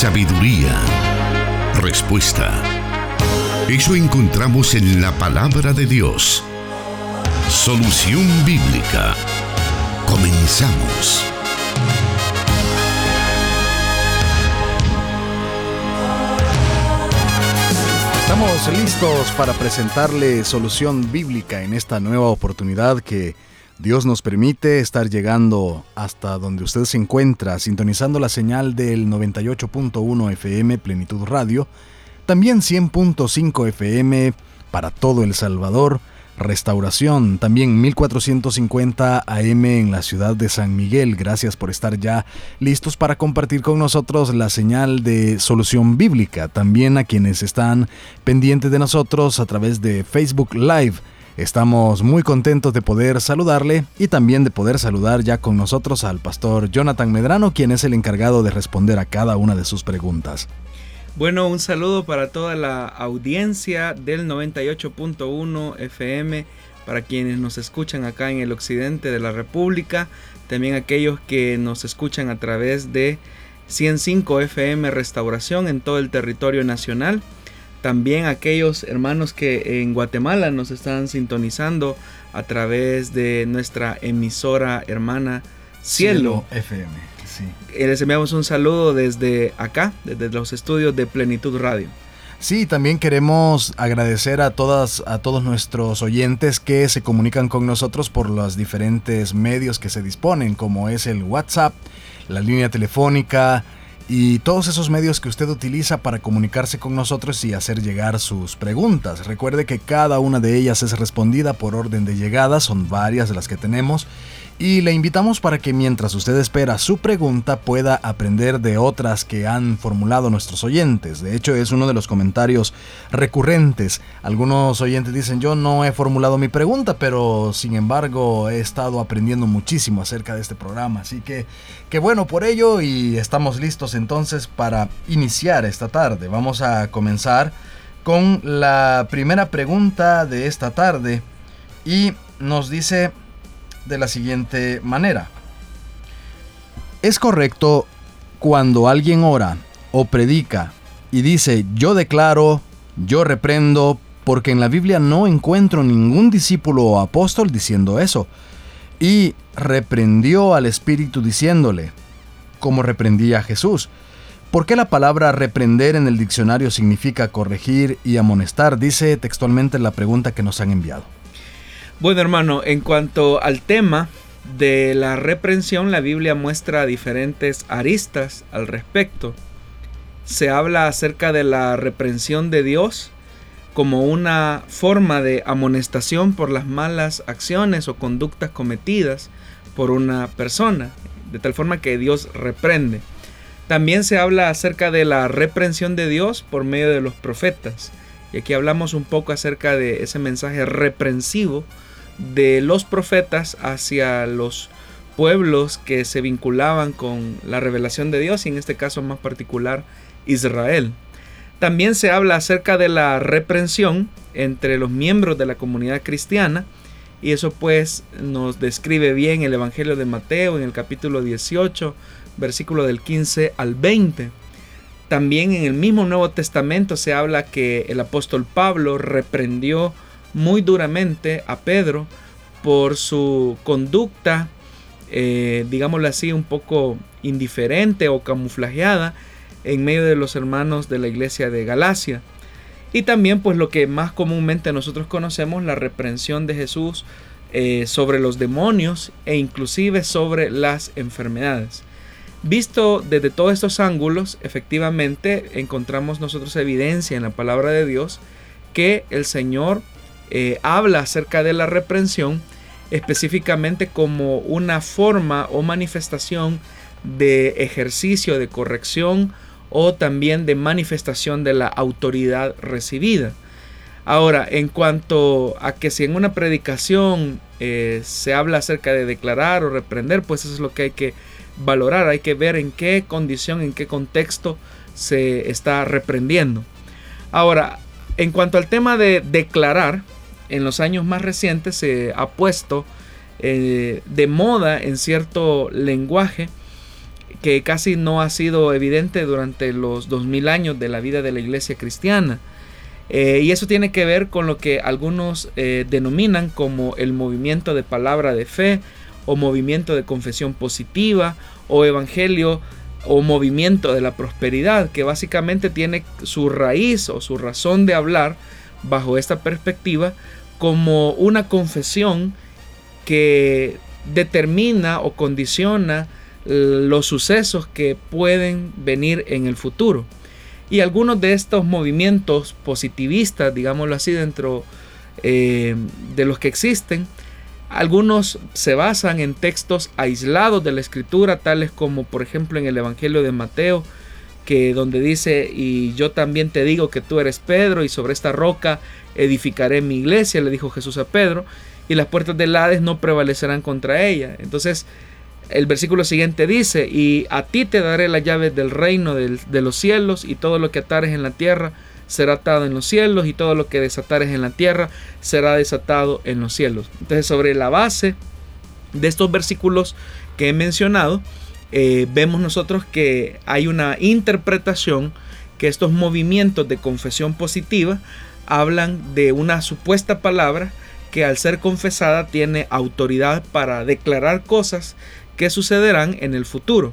sabiduría, respuesta. Eso encontramos en la palabra de Dios. Solución bíblica. Comenzamos. Estamos listos para presentarle solución bíblica en esta nueva oportunidad que Dios nos permite estar llegando hasta donde usted se encuentra, sintonizando la señal del 98.1 FM Plenitud Radio, también 100.5 FM para todo El Salvador, Restauración, también 1450 AM en la ciudad de San Miguel. Gracias por estar ya listos para compartir con nosotros la señal de solución bíblica. También a quienes están pendientes de nosotros a través de Facebook Live Estamos muy contentos de poder saludarle y también de poder saludar ya con nosotros al pastor Jonathan Medrano, quien es el encargado de responder a cada una de sus preguntas. Bueno, un saludo para toda la audiencia del 98.1 FM, para quienes nos escuchan acá en el occidente de la República, también aquellos que nos escuchan a través de 105 FM Restauración en todo el territorio nacional también aquellos hermanos que en Guatemala nos están sintonizando a través de nuestra emisora hermana Cielo, FM. Sí. Eh, les enviamos un saludo desde acá, desde los estudios de Plenitud Radio. Sí, también queremos agradecer a todas a todos nuestros oyentes que se comunican con nosotros por los diferentes medios que se disponen, como es el WhatsApp, la línea telefónica, y todos esos medios que usted utiliza para comunicarse con nosotros y hacer llegar sus preguntas. Recuerde que cada una de ellas es respondida por orden de llegada, son varias de las que tenemos y le invitamos para que mientras usted espera su pregunta pueda aprender de otras que han formulado nuestros oyentes. De hecho, es uno de los comentarios recurrentes. Algunos oyentes dicen, yo no he formulado mi pregunta, pero sin embargo he estado aprendiendo muchísimo acerca de este programa. Así que, qué bueno por ello y estamos listos entonces para iniciar esta tarde. Vamos a comenzar con la primera pregunta de esta tarde y nos dice de la siguiente manera. Es correcto cuando alguien ora o predica y dice yo declaro, yo reprendo, porque en la Biblia no encuentro ningún discípulo o apóstol diciendo eso. Y reprendió al Espíritu diciéndole, como reprendía a Jesús. ¿Por qué la palabra reprender en el diccionario significa corregir y amonestar? Dice textualmente la pregunta que nos han enviado. Bueno hermano, en cuanto al tema de la reprensión, la Biblia muestra diferentes aristas al respecto. Se habla acerca de la reprensión de Dios como una forma de amonestación por las malas acciones o conductas cometidas por una persona, de tal forma que Dios reprende. También se habla acerca de la reprensión de Dios por medio de los profetas. Y aquí hablamos un poco acerca de ese mensaje reprensivo de los profetas hacia los pueblos que se vinculaban con la revelación de Dios y en este caso más particular Israel. También se habla acerca de la reprensión entre los miembros de la comunidad cristiana y eso pues nos describe bien el Evangelio de Mateo en el capítulo 18, versículo del 15 al 20. También en el mismo Nuevo Testamento se habla que el apóstol Pablo reprendió muy duramente a Pedro por su conducta, eh, digámoslo así, un poco indiferente o camuflajeada en medio de los hermanos de la iglesia de Galacia. Y también pues lo que más comúnmente nosotros conocemos, la reprensión de Jesús eh, sobre los demonios e inclusive sobre las enfermedades. Visto desde todos estos ángulos, efectivamente encontramos nosotros evidencia en la palabra de Dios que el Señor eh, habla acerca de la reprensión específicamente como una forma o manifestación de ejercicio de corrección o también de manifestación de la autoridad recibida. Ahora, en cuanto a que si en una predicación eh, se habla acerca de declarar o reprender, pues eso es lo que hay que valorar, hay que ver en qué condición, en qué contexto se está reprendiendo. Ahora, en cuanto al tema de declarar, en los años más recientes se ha puesto eh, de moda en cierto lenguaje que casi no ha sido evidente durante los 2000 años de la vida de la iglesia cristiana. Eh, y eso tiene que ver con lo que algunos eh, denominan como el movimiento de palabra de fe o movimiento de confesión positiva o evangelio o movimiento de la prosperidad, que básicamente tiene su raíz o su razón de hablar bajo esta perspectiva como una confesión que determina o condiciona los sucesos que pueden venir en el futuro. Y algunos de estos movimientos positivistas, digámoslo así, dentro eh, de los que existen, algunos se basan en textos aislados de la escritura, tales como por ejemplo en el Evangelio de Mateo, que donde dice, y yo también te digo que tú eres Pedro, y sobre esta roca edificaré mi iglesia, le dijo Jesús a Pedro, y las puertas del Hades no prevalecerán contra ella. Entonces, el versículo siguiente dice, y a ti te daré las llaves del reino de los cielos, y todo lo que atares en la tierra será atado en los cielos, y todo lo que desatares en la tierra será desatado en los cielos. Entonces, sobre la base de estos versículos que he mencionado, eh, vemos nosotros que hay una interpretación que estos movimientos de confesión positiva hablan de una supuesta palabra que al ser confesada tiene autoridad para declarar cosas que sucederán en el futuro.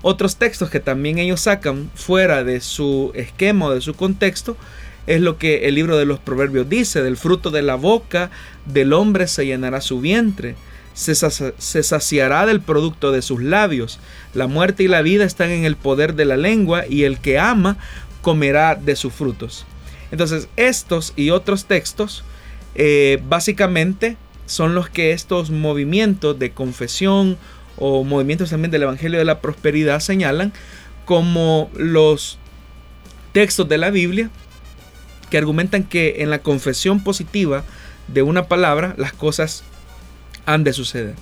Otros textos que también ellos sacan fuera de su esquema o de su contexto es lo que el libro de los proverbios dice, del fruto de la boca del hombre se llenará su vientre, se, saciará del producto de sus labios, la muerte y la vida están en el poder de la lengua y el que ama comerá de sus frutos. Entonces estos y otros textos eh, básicamente son los que estos movimientos de confesión o movimientos también del Evangelio de la Prosperidad señalan como los textos de la Biblia que argumentan que en la confesión positiva de una palabra las cosas han de suceder.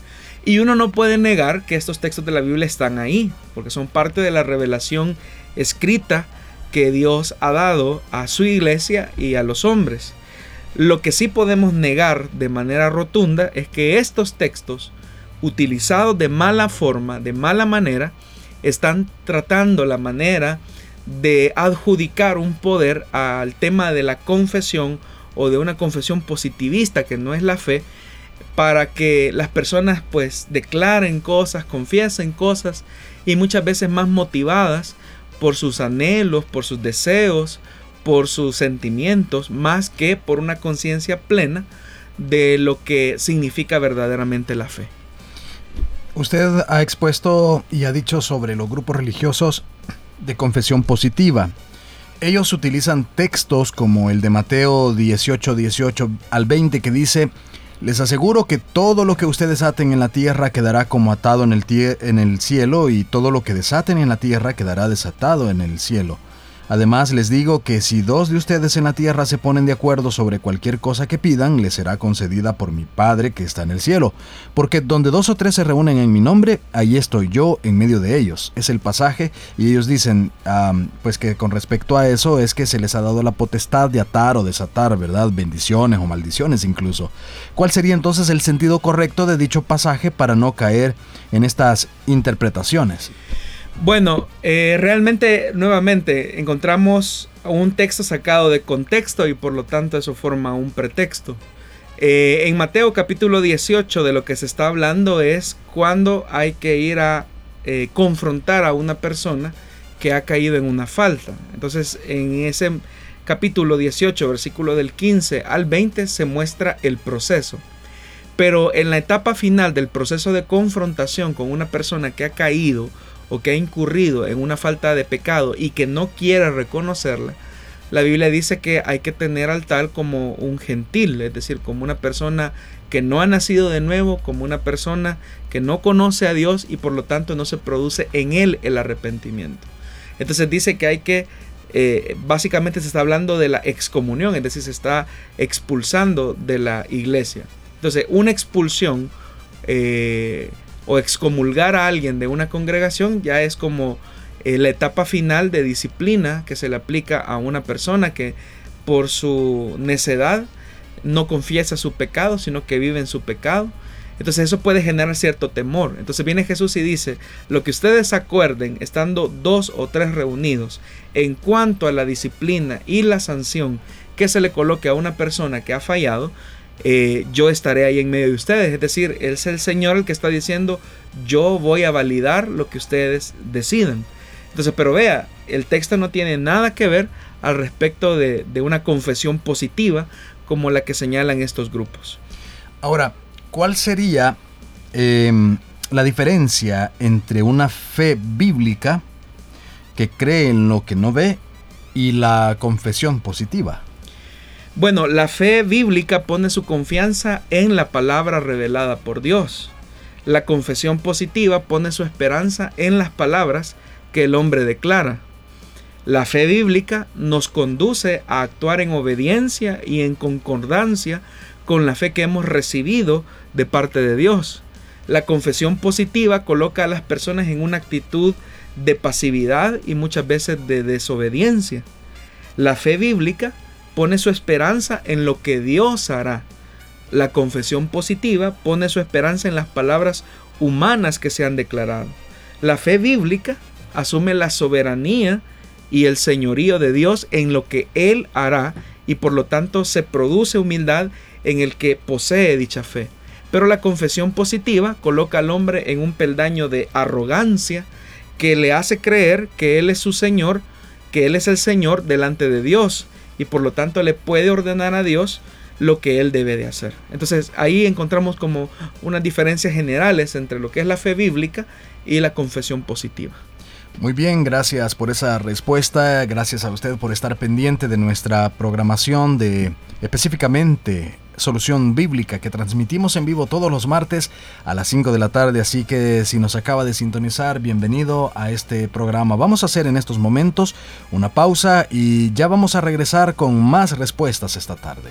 Y uno no puede negar que estos textos de la Biblia están ahí, porque son parte de la revelación escrita que Dios ha dado a su iglesia y a los hombres. Lo que sí podemos negar de manera rotunda es que estos textos, utilizados de mala forma, de mala manera, están tratando la manera de adjudicar un poder al tema de la confesión o de una confesión positivista que no es la fe, para que las personas pues declaren cosas, confiesen cosas y muchas veces más motivadas por sus anhelos, por sus deseos, por sus sentimientos, más que por una conciencia plena de lo que significa verdaderamente la fe. Usted ha expuesto y ha dicho sobre los grupos religiosos de confesión positiva. Ellos utilizan textos como el de Mateo 18, 18 al 20 que dice, les aseguro que todo lo que ustedes aten en la tierra quedará como atado en el, en el cielo y todo lo que desaten en la tierra quedará desatado en el cielo. Además les digo que si dos de ustedes en la tierra se ponen de acuerdo sobre cualquier cosa que pidan, les será concedida por mi Padre que está en el cielo. Porque donde dos o tres se reúnen en mi nombre, ahí estoy yo en medio de ellos. Es el pasaje y ellos dicen, pues que con respecto a eso es que se les ha dado la potestad de atar o desatar, ¿verdad? Bendiciones o maldiciones incluso. ¿Cuál sería entonces el sentido correcto de dicho pasaje para no caer en estas interpretaciones? Bueno, eh, realmente nuevamente encontramos un texto sacado de contexto y por lo tanto eso forma un pretexto. Eh, en Mateo capítulo 18 de lo que se está hablando es cuando hay que ir a eh, confrontar a una persona que ha caído en una falta. Entonces en ese capítulo 18, versículo del 15 al 20 se muestra el proceso. Pero en la etapa final del proceso de confrontación con una persona que ha caído o que ha incurrido en una falta de pecado y que no quiere reconocerla, la Biblia dice que hay que tener al tal como un gentil, es decir, como una persona que no ha nacido de nuevo, como una persona que no conoce a Dios y por lo tanto no se produce en él el arrepentimiento. Entonces dice que hay que, eh, básicamente se está hablando de la excomunión, es decir, se está expulsando de la iglesia. Entonces, una expulsión eh, o excomulgar a alguien de una congregación ya es como eh, la etapa final de disciplina que se le aplica a una persona que por su necedad no confiesa su pecado, sino que vive en su pecado. Entonces eso puede generar cierto temor. Entonces viene Jesús y dice, lo que ustedes acuerden estando dos o tres reunidos en cuanto a la disciplina y la sanción que se le coloque a una persona que ha fallado, eh, yo estaré ahí en medio de ustedes. Es decir, es el Señor el que está diciendo, yo voy a validar lo que ustedes decidan. Entonces, pero vea, el texto no tiene nada que ver al respecto de, una confesión positiva como la que señalan estos grupos. Ahora, ¿cuál sería em, la diferencia entre una fe bíblica que cree en lo que no ve y la confesión positiva? Bueno, la fe bíblica pone su confianza en la palabra revelada por Dios. La confesión positiva pone su esperanza en las palabras que el hombre declara. La fe bíblica nos conduce a actuar en obediencia y en concordancia con la fe que hemos recibido de parte de Dios. La confesión positiva coloca a las personas en una actitud de pasividad y muchas veces de desobediencia. La fe bíblica pone su esperanza en lo que Dios hará. La confesión positiva pone su esperanza en las palabras humanas que se han declarado. La fe bíblica asume la soberanía y el señorío de Dios en lo que Él hará y por lo tanto se produce humildad en el que posee dicha fe. Pero la confesión positiva coloca al hombre en un peldaño de arrogancia que le hace creer que Él es su Señor, que Él es el Señor delante de Dios y por lo tanto le puede ordenar a Dios lo que Él debe de hacer. Entonces ahí encontramos como unas diferencias generales entre lo que es la fe bíblica y la confesión positiva. Muy bien, gracias por esa respuesta. Gracias a usted por estar pendiente de nuestra programación de específicamente Solución Bíblica que transmitimos en vivo todos los martes a las 5 de la tarde. Así que si nos acaba de sintonizar, bienvenido a este programa. Vamos a hacer en estos momentos una pausa y ya vamos a regresar con más respuestas esta tarde.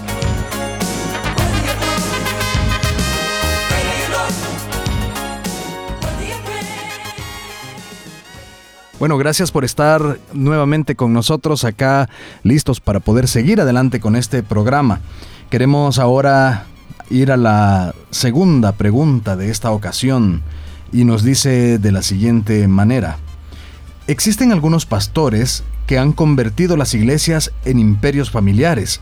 Bueno, gracias por estar nuevamente con nosotros acá, listos para poder seguir adelante con este programa. Queremos ahora ir a la segunda pregunta de esta ocasión y nos dice de la siguiente manera. Existen algunos pastores que han convertido las iglesias en imperios familiares.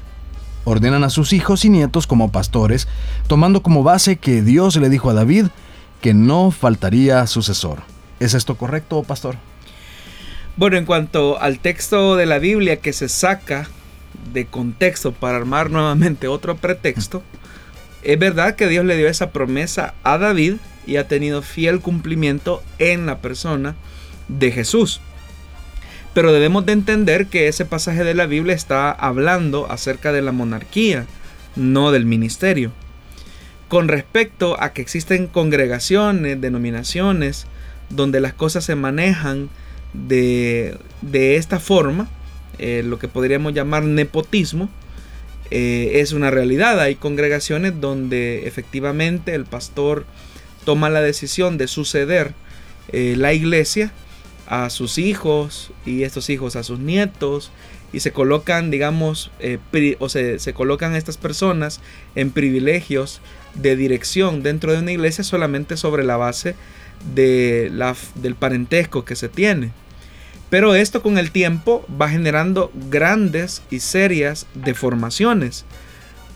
Ordenan a sus hijos y nietos como pastores, tomando como base que Dios le dijo a David que no faltaría sucesor. ¿Es esto correcto, pastor? Bueno, en cuanto al texto de la Biblia que se saca de contexto para armar nuevamente otro pretexto, es verdad que Dios le dio esa promesa a David y ha tenido fiel cumplimiento en la persona de Jesús. Pero debemos de entender que ese pasaje de la Biblia está hablando acerca de la monarquía, no del ministerio. Con respecto a que existen congregaciones, denominaciones, donde las cosas se manejan de, esta forma, eh, lo que podríamos llamar nepotismo, eh, es una realidad. Hay congregaciones donde efectivamente el pastor toma la decisión de suceder eh, la iglesia a sus hijos y estos hijos a sus nietos y se colocan, digamos, o se, se, colocan estas personas en privilegios de dirección dentro de una iglesia solamente sobre la base de la, del parentesco que se tiene. Pero esto con el tiempo va generando grandes y serias deformaciones,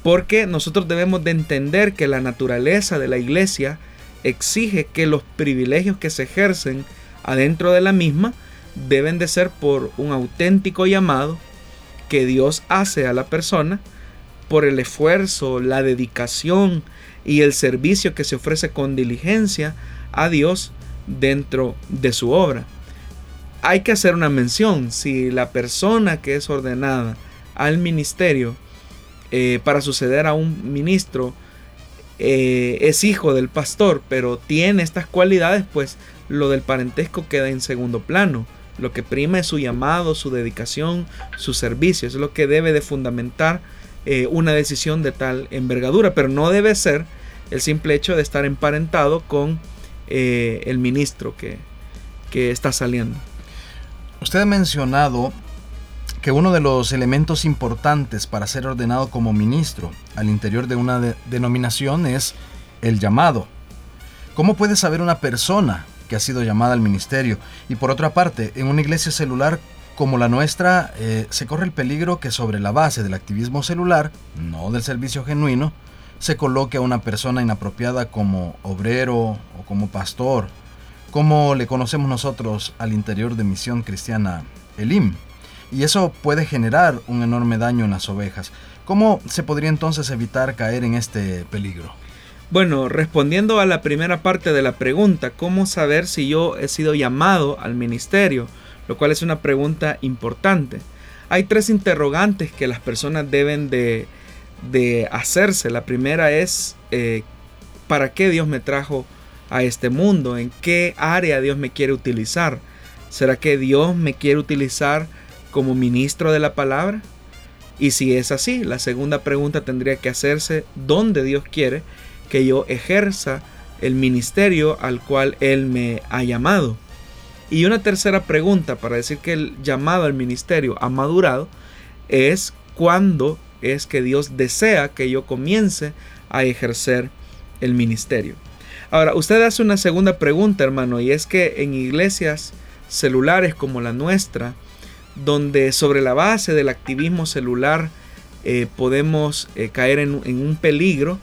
porque nosotros debemos de entender que la naturaleza de la iglesia exige que los privilegios que se ejercen adentro de la misma deben de ser por un auténtico llamado que Dios hace a la persona por el esfuerzo, la dedicación y el servicio que se ofrece con diligencia a Dios dentro de su obra. Hay que hacer una mención, si la persona que es ordenada al ministerio eh, para suceder a un ministro eh, es hijo del pastor, pero tiene estas cualidades, pues lo del parentesco queda en segundo plano. Lo que prima es su llamado, su dedicación, su servicio. Es lo que debe de fundamentar eh, una decisión de tal envergadura, pero no debe ser el simple hecho de estar emparentado con el ministro que, que está saliendo. Usted ha mencionado que uno de los elementos importantes para ser ordenado como ministro al interior de una denominación es el llamado. ¿Cómo puede saber una persona que ha sido llamada al ministerio? Y por otra parte, en una iglesia celular como la nuestra, eh, se corre el peligro que sobre la base del activismo celular, no del servicio genuino, se coloque a una persona inapropiada como obrero o como pastor, como le conocemos nosotros al interior de Misión Cristiana Elim y eso puede generar un enorme daño en las ovejas. ¿Cómo se podría entonces evitar caer en este peligro? Bueno, respondiendo a la primera parte de la pregunta, ¿cómo saber si yo he sido llamado al ministerio? Lo cual es una pregunta importante. Hay tres interrogantes que las personas deben de, hacerse. La primera es, eh, ¿para qué Dios me trajo a este mundo? ¿En qué área Dios me quiere utilizar? ¿Será que Dios me quiere utilizar como ministro de la palabra? Y si es así, la segunda pregunta tendría que hacerse, ¿dónde Dios quiere que yo ejerza el ministerio al cual Él me ha llamado? Y una tercera pregunta para decir que el llamado al ministerio ha madurado es cuándo es que Dios desea que yo comience a ejercer el ministerio. Ahora, usted hace una segunda pregunta, hermano, y es que en iglesias celulares como la nuestra, donde sobre la base del activismo celular eh, podemos eh, caer en, un peligro.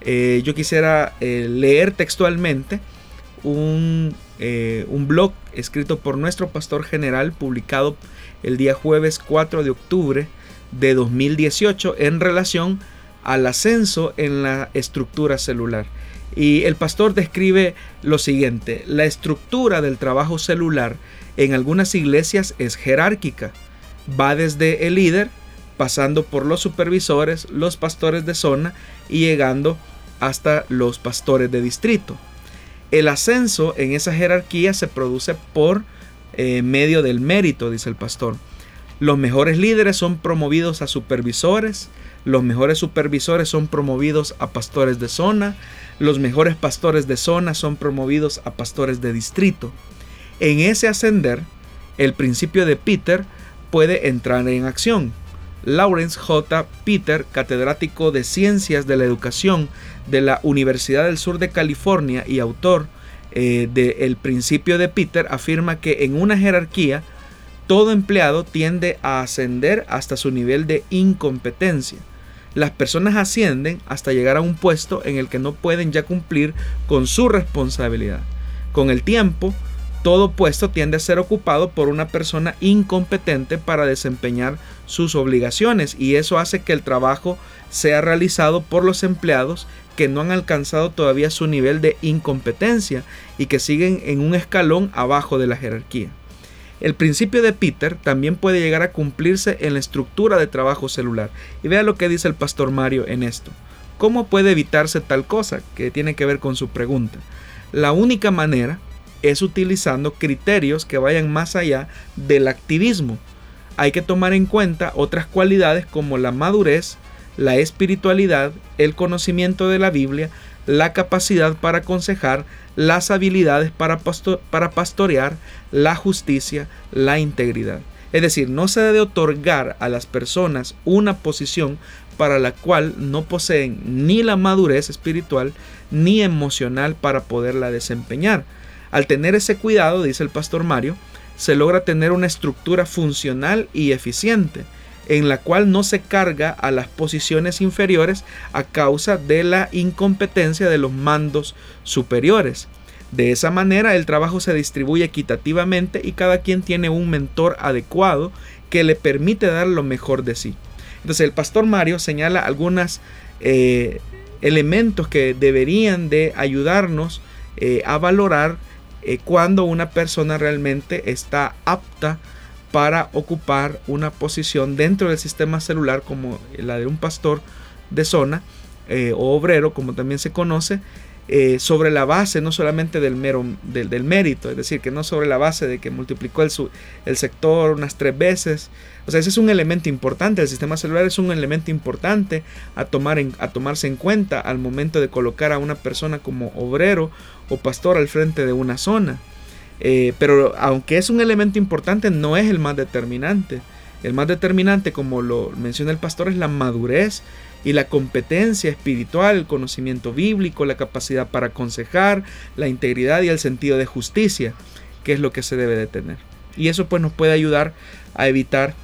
Eh, yo quisiera leer textualmente un, un, blog escrito por nuestro pastor general publicado el día jueves 4 de octubre de 2018 en relación al ascenso en la estructura celular. Y el pastor describe lo siguiente, la estructura del trabajo celular en algunas iglesias es jerárquica. Va desde el líder, pasando por los supervisores, los pastores de zona y llegando hasta los pastores de distrito. El ascenso en esa jerarquía se produce por eh, medio del mérito, dice el pastor. Los mejores líderes son promovidos a supervisores, los mejores supervisores son promovidos a pastores de zona, los mejores pastores de zona son promovidos a pastores de distrito. En ese ascender, el principio de Peter puede entrar en acción. Lawrence J. Peter, catedrático de Ciencias de la Educación de la Universidad del Sur de California y autor eh, del principio de Peter, afirma que en una jerarquía todo empleado tiende a ascender hasta su nivel de incompetencia. Las personas ascienden hasta llegar a un puesto en el que no pueden ya cumplir con su responsabilidad. Con el tiempo, todo puesto tiende a ser ocupado por una persona incompetente para desempeñar sus obligaciones y eso hace que el trabajo sea realizado por los empleados que no han alcanzado todavía su nivel de incompetencia y que siguen en un escalón abajo de la jerarquía. El principio de Peter también puede llegar a cumplirse en la estructura de trabajo celular. Y vea lo que dice el pastor Mario en esto. ¿Cómo puede evitarse tal cosa? Que tiene que ver con su pregunta. La única manera es utilizando criterios que vayan más allá del activismo. Hay que tomar en cuenta otras cualidades como la madurez, la espiritualidad, el conocimiento de la Biblia, la capacidad para aconsejar, las habilidades para, para pastorear, la justicia, la integridad. Es decir, no se debe otorgar a las personas una posición para la cual no poseen ni la madurez espiritual ni emocional para poderla desempeñar. Al tener ese cuidado, dice el pastor Mario, se logra tener una estructura funcional y eficiente, en la cual no se carga a las posiciones inferiores a causa de la incompetencia de los mandos superiores. De esa manera el trabajo se distribuye equitativamente y cada quien tiene un mentor adecuado que le permite dar lo mejor de sí. Entonces el pastor Mario señala algunos eh, elementos que deberían de ayudarnos eh, a valorar eh, cuando una persona realmente está apta para ocupar una posición dentro del sistema celular como la de un pastor de zona eh, o obrero, como también se conoce, eh, sobre la base no solamente del, mero, del, mérito, es decir, que no sobre la base de que multiplicó el, el sector unas tres veces. O sea, ese es un elemento importante, el sistema celular es un elemento importante a, tomar en, a tomarse en cuenta al momento de colocar a una persona como obrero o pastor al frente de una zona. Eh, pero aunque es un elemento importante, no es el más determinante. El más determinante, como lo menciona el pastor, es la madurez y la competencia espiritual, el conocimiento bíblico, la capacidad para aconsejar, la integridad y el sentido de justicia, que es lo que se debe de tener. Y eso pues nos puede ayudar a evitar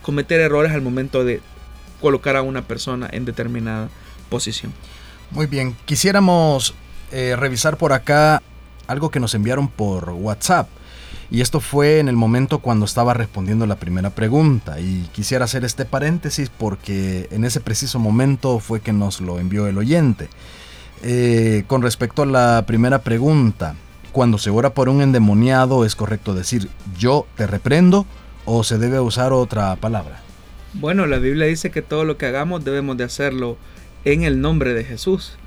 cometer errores al momento de colocar a una persona en determinada posición. Muy bien, quisiéramos eh, revisar por acá algo que nos enviaron por WhatsApp. Y esto fue en el momento cuando estaba respondiendo la primera pregunta. Y quisiera hacer este paréntesis porque en ese preciso momento fue que nos lo envió el oyente. Eh, con respecto a la primera pregunta, cuando se ora por un endemoniado, ¿es correcto decir yo te reprendo o se debe usar otra palabra? Bueno, la Biblia dice que todo lo que hagamos debemos de hacerlo en el nombre de Jesús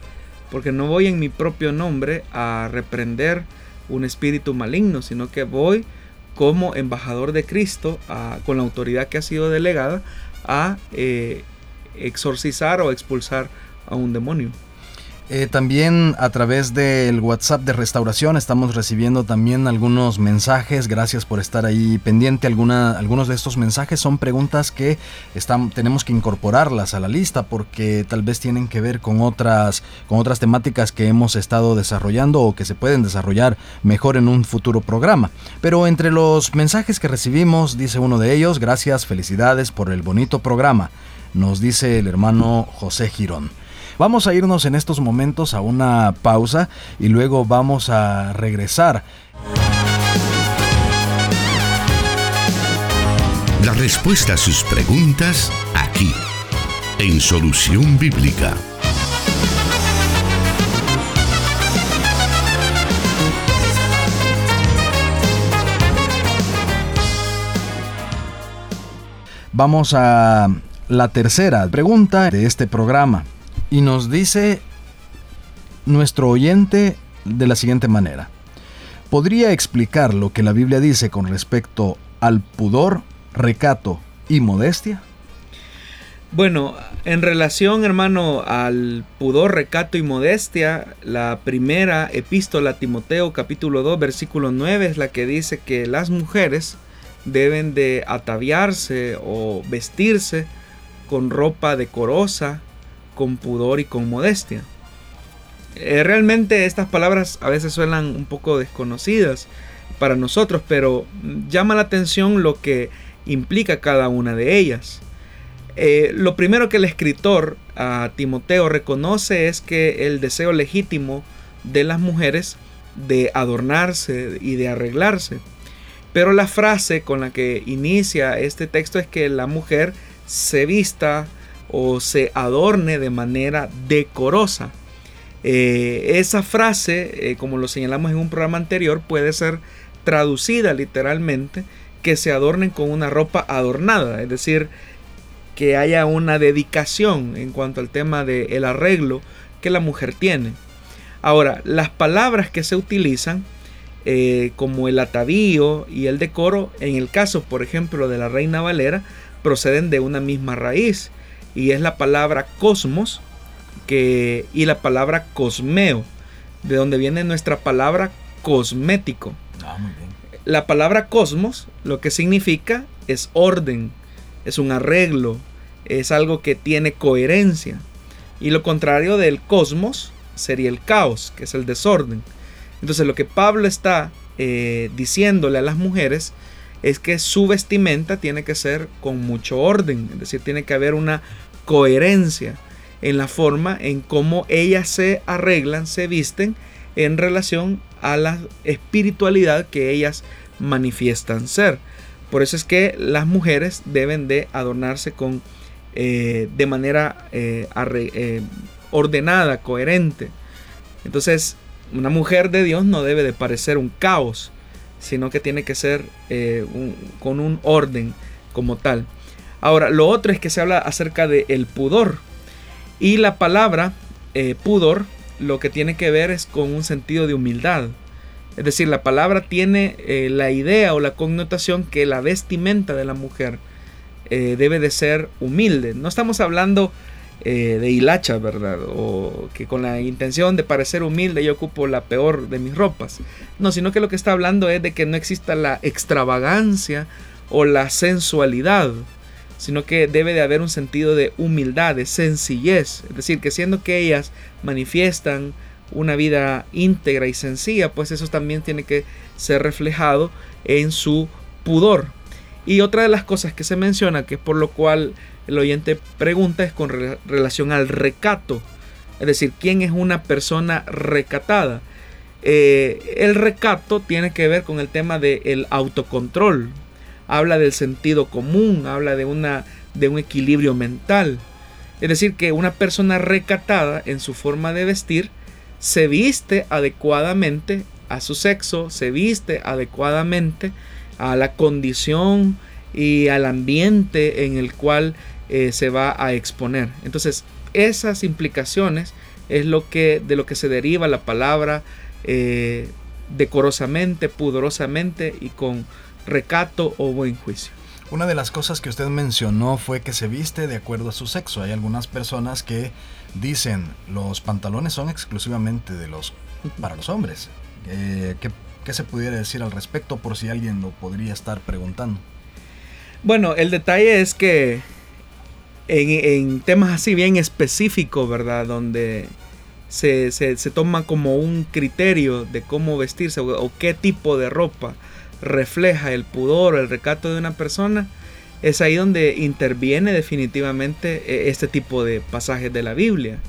porque no voy en mi propio nombre a reprender un espíritu maligno, sino que voy como embajador de Cristo, con la autoridad que ha sido delegada, a eh, exorcizar o expulsar a un demonio. Eh, también a través del WhatsApp de restauración estamos recibiendo también algunos mensajes. Gracias por estar ahí pendiente. Algunos de estos mensajes son preguntas que tenemos que incorporarlas a la lista porque tal vez tienen que ver con otras, con otras temáticas que hemos estado desarrollando o que se pueden desarrollar mejor en un futuro programa. Pero entre los mensajes que recibimos, dice uno de ellos, gracias, felicidades por el bonito programa. Nos dice el hermano José Girón. Vamos a irnos en estos momentos a una pausa y luego vamos a regresar. La respuesta a sus preguntas aquí, en Solución Bíblica. Vamos a la tercera pregunta de este programa. Y nos dice nuestro oyente de la siguiente manera. ¿Podría explicar lo que la Biblia dice con respecto al pudor, recato y modestia? Bueno, en relación, hermano, al pudor, recato y modestia, la primera epístola a Timoteo capítulo 2 versículo 9 es la que dice que las mujeres deben de ataviarse o vestirse con ropa decorosa, con pudor y con modestia. Eh, realmente estas palabras a veces suenan un poco desconocidas para nosotros, pero llama la atención lo que implica cada una de ellas. Eh, lo primero que el escritor a Timoteo reconoce es que el deseo legítimo de las mujeres de adornarse y de arreglarse. Pero la frase con la que inicia este texto es que la mujer se vista o se adorne de manera decorosa. Eh, esa frase, eh, como lo señalamos en un programa anterior, puede ser traducida literalmente que se adornen con una ropa adornada, es decir, que haya una dedicación en cuanto al tema del arreglo que la mujer tiene. Ahora, las palabras que se utilizan, eh, como el atavío y el decoro, en el caso, por ejemplo, de la Reina Valera, proceden de una misma raíz y es la palabra cosmos que, y la palabra cosmeo, de donde viene nuestra palabra cosmético. Ah, la palabra cosmos lo que significa es orden, es un arreglo, es algo que tiene coherencia. Y lo contrario del cosmos sería el caos, que es el desorden. Entonces lo que Pablo está eh, diciéndole a las mujeres es que su vestimenta tiene que ser con mucho orden, es decir, tiene que haber una coherencia en la forma en cómo ellas se arreglan, se visten en relación a la espiritualidad que ellas manifiestan ser. Por eso es que las mujeres deben de adornarse con eh, de manera eh, eh, ordenada, coherente. Entonces, una mujer de Dios no debe de parecer un caos, sino que tiene que ser con un orden como tal. Ahora, lo otro es que se habla acerca del el pudor. Y la palabra eh, pudor lo que tiene que ver es con un sentido de humildad. Es decir, la palabra tiene eh, la idea o la connotación que la vestimenta de la mujer debe de ser humilde. No estamos hablando eh, de hilacha, ¿verdad? O que con la intención de parecer humilde yo ocupo la peor de mis ropas. No, sino que lo que está hablando es de que no exista la extravagancia o la sensualidad, sino que debe de haber un sentido de humildad, de sencillez. Es decir, que siendo que ellas manifiestan una vida íntegra y sencilla, pues eso también tiene que ser reflejado en su pudor. Y otra de las cosas que se menciona, que es por lo cual el oyente pregunta es con relación al recato. Es decir, ¿quién es una persona recatada? Eh, el recato tiene que ver con el tema del autocontrol. Habla del sentido común, habla de, una, de un equilibrio mental. Es decir, que una persona recatada en su forma de vestir se viste adecuadamente a su sexo, se viste adecuadamente a la condición y al ambiente en el cual eh, se va a exponer. Entonces, esas implicaciones es lo que, de lo que se deriva la palabra eh, decorosamente, pudorosamente y con recato o buen juicio. Una de las cosas que usted mencionó fue que se viste de acuerdo a su sexo. Hay algunas personas que dicen los pantalones son exclusivamente de los para los hombres. Eh, ¿qué, ¿Qué se pudiera decir al respecto por si alguien lo podría estar preguntando? Bueno, el detalle es que en, temas así bien específicos, ¿verdad? Donde se, toma como un criterio de cómo vestirse o, qué tipo de ropa refleja el pudor o el recato de una persona, es ahí donde interviene definitivamente e, este tipo de pasajes de la Biblia.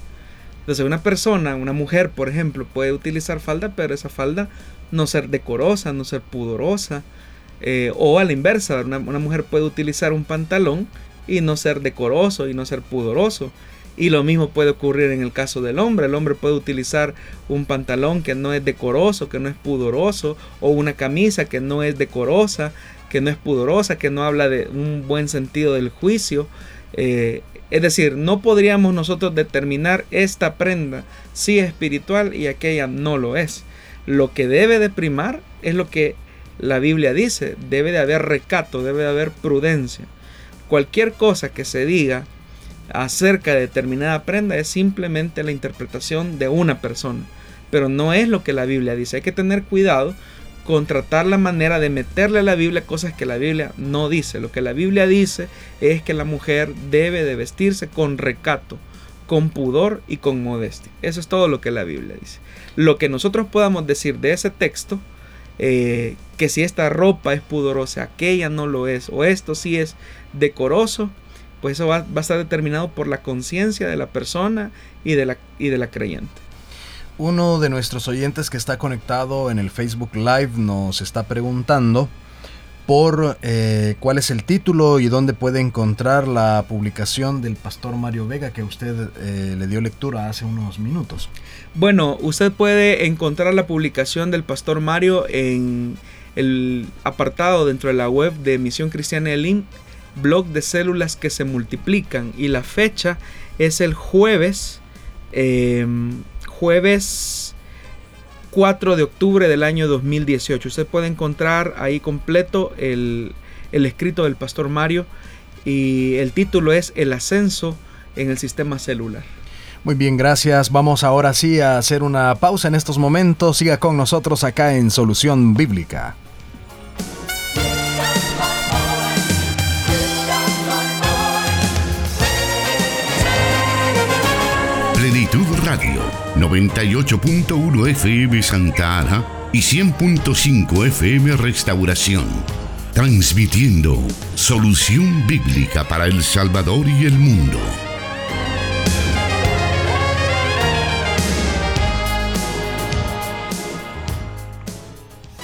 Entonces una persona, una mujer por ejemplo, puede utilizar falda, pero esa falda no ser decorosa, no ser pudorosa. Eh, o a la inversa, una mujer puede utilizar un pantalón y no ser decoroso y no ser pudoroso. Y lo mismo puede ocurrir en el caso del hombre. El hombre puede utilizar un pantalón que no es decoroso, que no es pudoroso, o una camisa que no es decorosa, que no es pudorosa, que no habla de un buen sentido del juicio. Eh, es decir, no podríamos nosotros determinar esta prenda si es espiritual y aquella no lo es. Lo que debe de primar es lo que la Biblia dice. Debe de haber recato, debe de haber prudencia cualquier cosa que se diga acerca de determinada prenda es simplemente la interpretación de una persona, pero no es lo que la Biblia dice. Hay que tener cuidado con tratar la manera de meterle a la Biblia cosas que la Biblia no dice. Lo que la Biblia dice es que la mujer debe de vestirse con recato, con pudor y con modestia. Eso es todo lo que la Biblia dice. Lo que nosotros podamos decir de ese texto, eh, que si esta ropa es pudorosa, aquella no lo es, o esto sí es decoroso, pues eso va, a estar determinado por la conciencia de la persona y de la, y de la creyente. Uno de nuestros oyentes que está conectado en el Facebook Live nos está preguntando por eh, cuál es el título y dónde puede encontrar la publicación del pastor Mario Vega que usted eh, le dio lectura hace unos minutos. Bueno, usted puede encontrar la publicación del pastor Mario en el apartado dentro de la web de Misión Cristiana Elín blog de células que se multiplican y la fecha es el jueves, em, jueves 4 de octubre del año 2018. Usted puede encontrar ahí completo el, el escrito del pastor Mario y el título es El ascenso en el sistema celular. Muy bien, gracias. Vamos ahora sí a hacer una pausa en estos momentos. Siga con nosotros acá en Solución Bíblica. Radio, 98.1 FM Santa Ana y 100.5 FM Restauración. Transmitiendo solución bíblica para El Salvador y el mundo.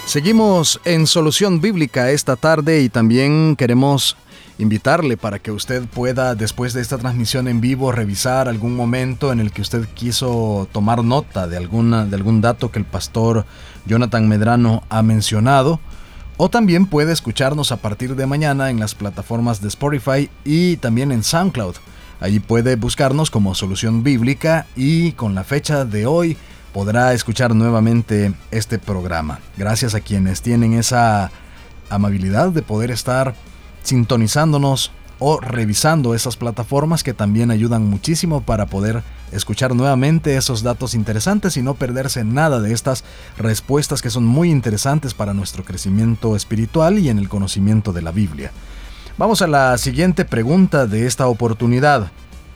Seguimos en Solución Bíblica esta tarde y también queremos invitarle para que usted pueda, después de esta transmisión en vivo, revisar algún momento en el que usted quiso tomar nota de, alguna, de algún dato que el pastor Jonathan Medrano ha mencionado. O también puede escucharnos a partir de mañana en las plataformas de Spotify y también en SoundCloud. Allí puede buscarnos como Solución Bíblica y con la fecha de hoy podrá escuchar nuevamente este programa. Gracias a quienes tienen esa amabilidad de poder estar sintonizándonos o revisando esas plataformas que también ayudan muchísimo para poder escuchar nuevamente esos datos interesantes y no perderse nada de estas respuestas que son muy interesantes para nuestro crecimiento espiritual y en el conocimiento de la Biblia. Vamos a la siguiente pregunta de esta oportunidad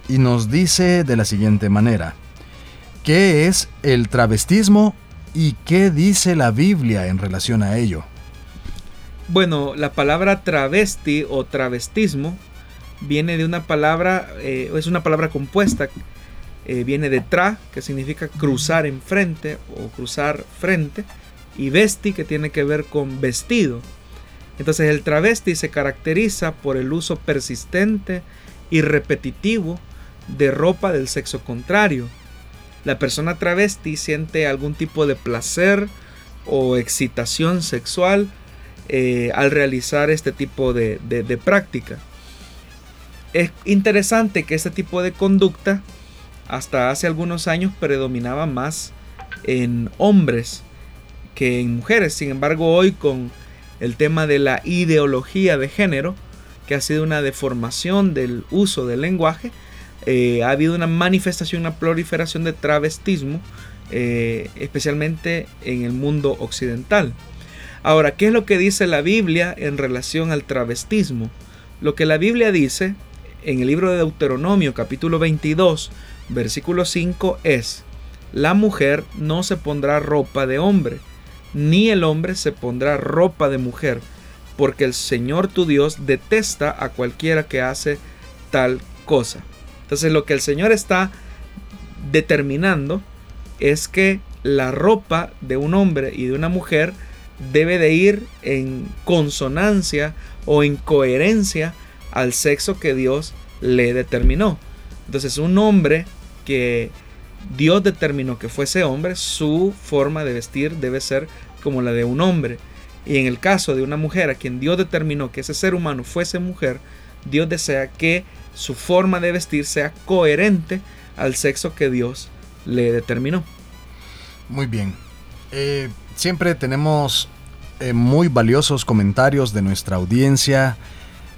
y nos dice de la siguiente manera. ¿Qué es el travestismo y qué dice la Biblia en relación a ello? Bueno, la palabra travesti o travestismo viene de una palabra, eh, es una palabra compuesta, eh, viene de tra, que significa cruzar enfrente o cruzar frente, y vesti, que tiene que ver con vestido. Entonces el travesti se caracteriza por el uso persistente y repetitivo de ropa del sexo contrario. La persona travesti siente algún tipo de placer o excitación sexual eh, al realizar este tipo de práctica. Es interesante que este tipo de conducta hasta hace algunos años predominaba más en hombres que en mujeres. Sin embargo, hoy con el tema de la ideología de género, que ha sido una deformación del uso del lenguaje, eh, ha habido una manifestación, una proliferación de travestismo, eh, especialmente en el mundo occidental. Ahora, ¿qué es lo que dice la Biblia en relación al travestismo? Lo que la Biblia dice en el libro de Deuteronomio capítulo 22, versículo 5 es, la mujer no se pondrá ropa de hombre, ni el hombre se pondrá ropa de mujer, porque el Señor tu Dios detesta a cualquiera que hace tal cosa. Entonces lo que el Señor está determinando es que la ropa de un hombre y de una mujer debe de ir en consonancia o en coherencia al sexo que Dios le determinó. Entonces un hombre que Dios determinó que fuese hombre, su forma de vestir debe ser como la de un hombre. Y en el caso de una mujer a quien Dios determinó que ese ser humano fuese mujer, Dios desea que su forma de vestir sea coherente al sexo que Dios le determinó. Muy bien. Eh, siempre tenemos eh, muy valiosos comentarios de nuestra audiencia.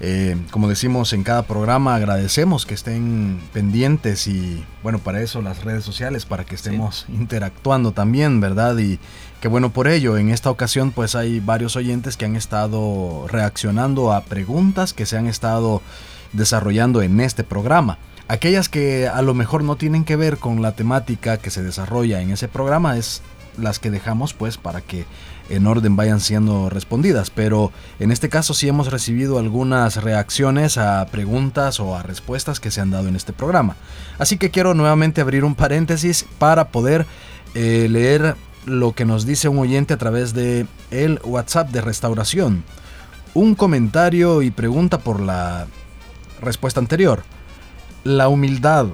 Eh, como decimos en cada programa, agradecemos que estén pendientes y bueno, para eso las redes sociales, para que estemos interactuando también, ¿verdad? Y que bueno por ello, en esta ocasión pues hay varios oyentes que han estado reaccionando a preguntas que se han estado desarrollando en este programa. Aquellas que a lo mejor no tienen que ver con la temática que se desarrolla en ese programa es las que dejamos pues para que en orden vayan siendo respondidas, pero en este caso sí hemos recibido algunas reacciones a preguntas o a respuestas que se han dado en este programa. Así que quiero nuevamente abrir un paréntesis para poder eh, leer lo que nos dice un oyente a través de el WhatsApp de restauración. Un comentario y pregunta por la respuesta anterior. La humildad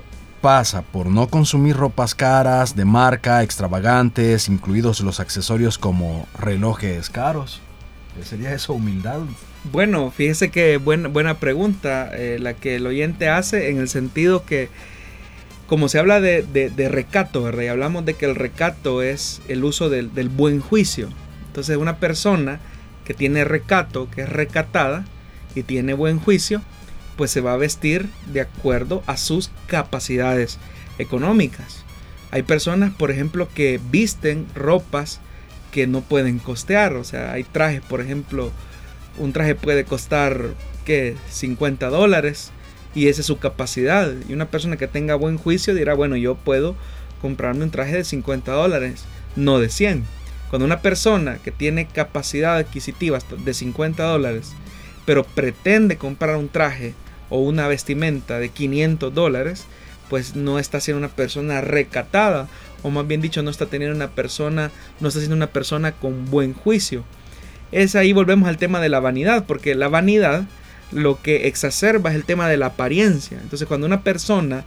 pasa por no consumir ropas caras, de marca, extravagantes, incluidos los accesorios como relojes caros. ¿Sería eso humildad? Bueno, fíjese que buena, buena pregunta eh, la que el oyente hace en el sentido que, como se habla de, recato, ¿verdad? Y hablamos de que el recato es el uso del, del buen juicio. Entonces una persona que tiene recato, que es recatada y tiene buen juicio, pues se va a vestir de acuerdo a sus capacidades económicas. Hay personas, por ejemplo, que visten ropas que no pueden costear. O sea, hay trajes, por ejemplo, un traje puede costar, ¿qué? 50 dólares y esa es su capacidad. Y una persona que tenga buen juicio dirá, bueno, yo puedo comprarme un traje de 50 dólares, no de 100. Cuando una persona que tiene capacidad adquisitiva de 50 dólares, pero pretende comprar un traje o una vestimenta de 500 dólares, pues no está siendo una persona recatada, o más bien dicho, no está teniendo una persona, no está siendo una persona con buen juicio. Es ahí volvemos al tema de la vanidad, porque la vanidad lo que exacerba es el tema de la apariencia. Entonces, cuando una persona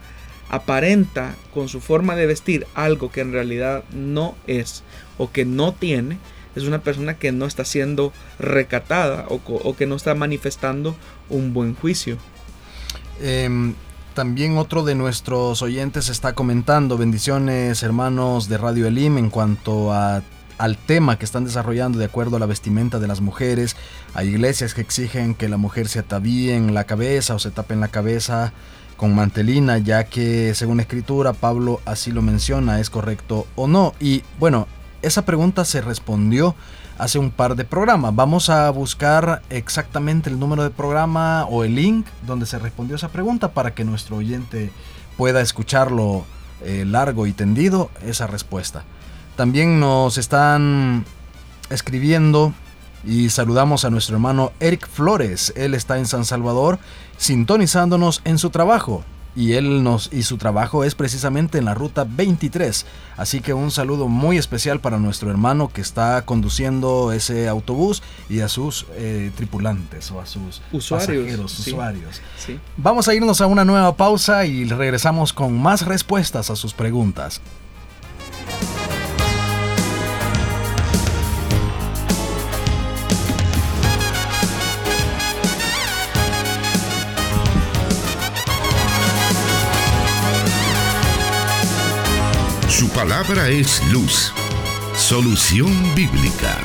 aparenta con su forma de vestir algo que en realidad no es o que no tiene, es una persona que no está siendo recatada o, que no está manifestando un buen juicio. Em, también otro de nuestros oyentes está comentando, bendiciones hermanos de Radio Elim en cuanto a al tema que están desarrollando de acuerdo a la vestimenta de las mujeres. Hay iglesias que exigen que la mujer se atavíe en la cabeza o se tape en la cabeza con mantelina, ya que según escritura Pablo así lo menciona, ¿es correcto o no? Y bueno, esa pregunta se respondió hace un par de programas. Vamos a buscar exactamente el número de programa o el link donde se respondió esa pregunta para que nuestro oyente pueda escucharlo eh, largo y tendido esa respuesta. También nos están escribiendo y saludamos a nuestro hermano Eric Flores. Él está en San Salvador sintonizándonos en su trabajo. Y él nos y su trabajo es precisamente en la ruta 23. Así que un saludo muy especial para nuestro hermano que está conduciendo ese autobús y a sus eh, tripulantes o a sus usuarios. usuarios. Vamos a irnos a una nueva pausa y regresamos con más respuestas a sus preguntas. Su palabra es luz. Solución bíblica.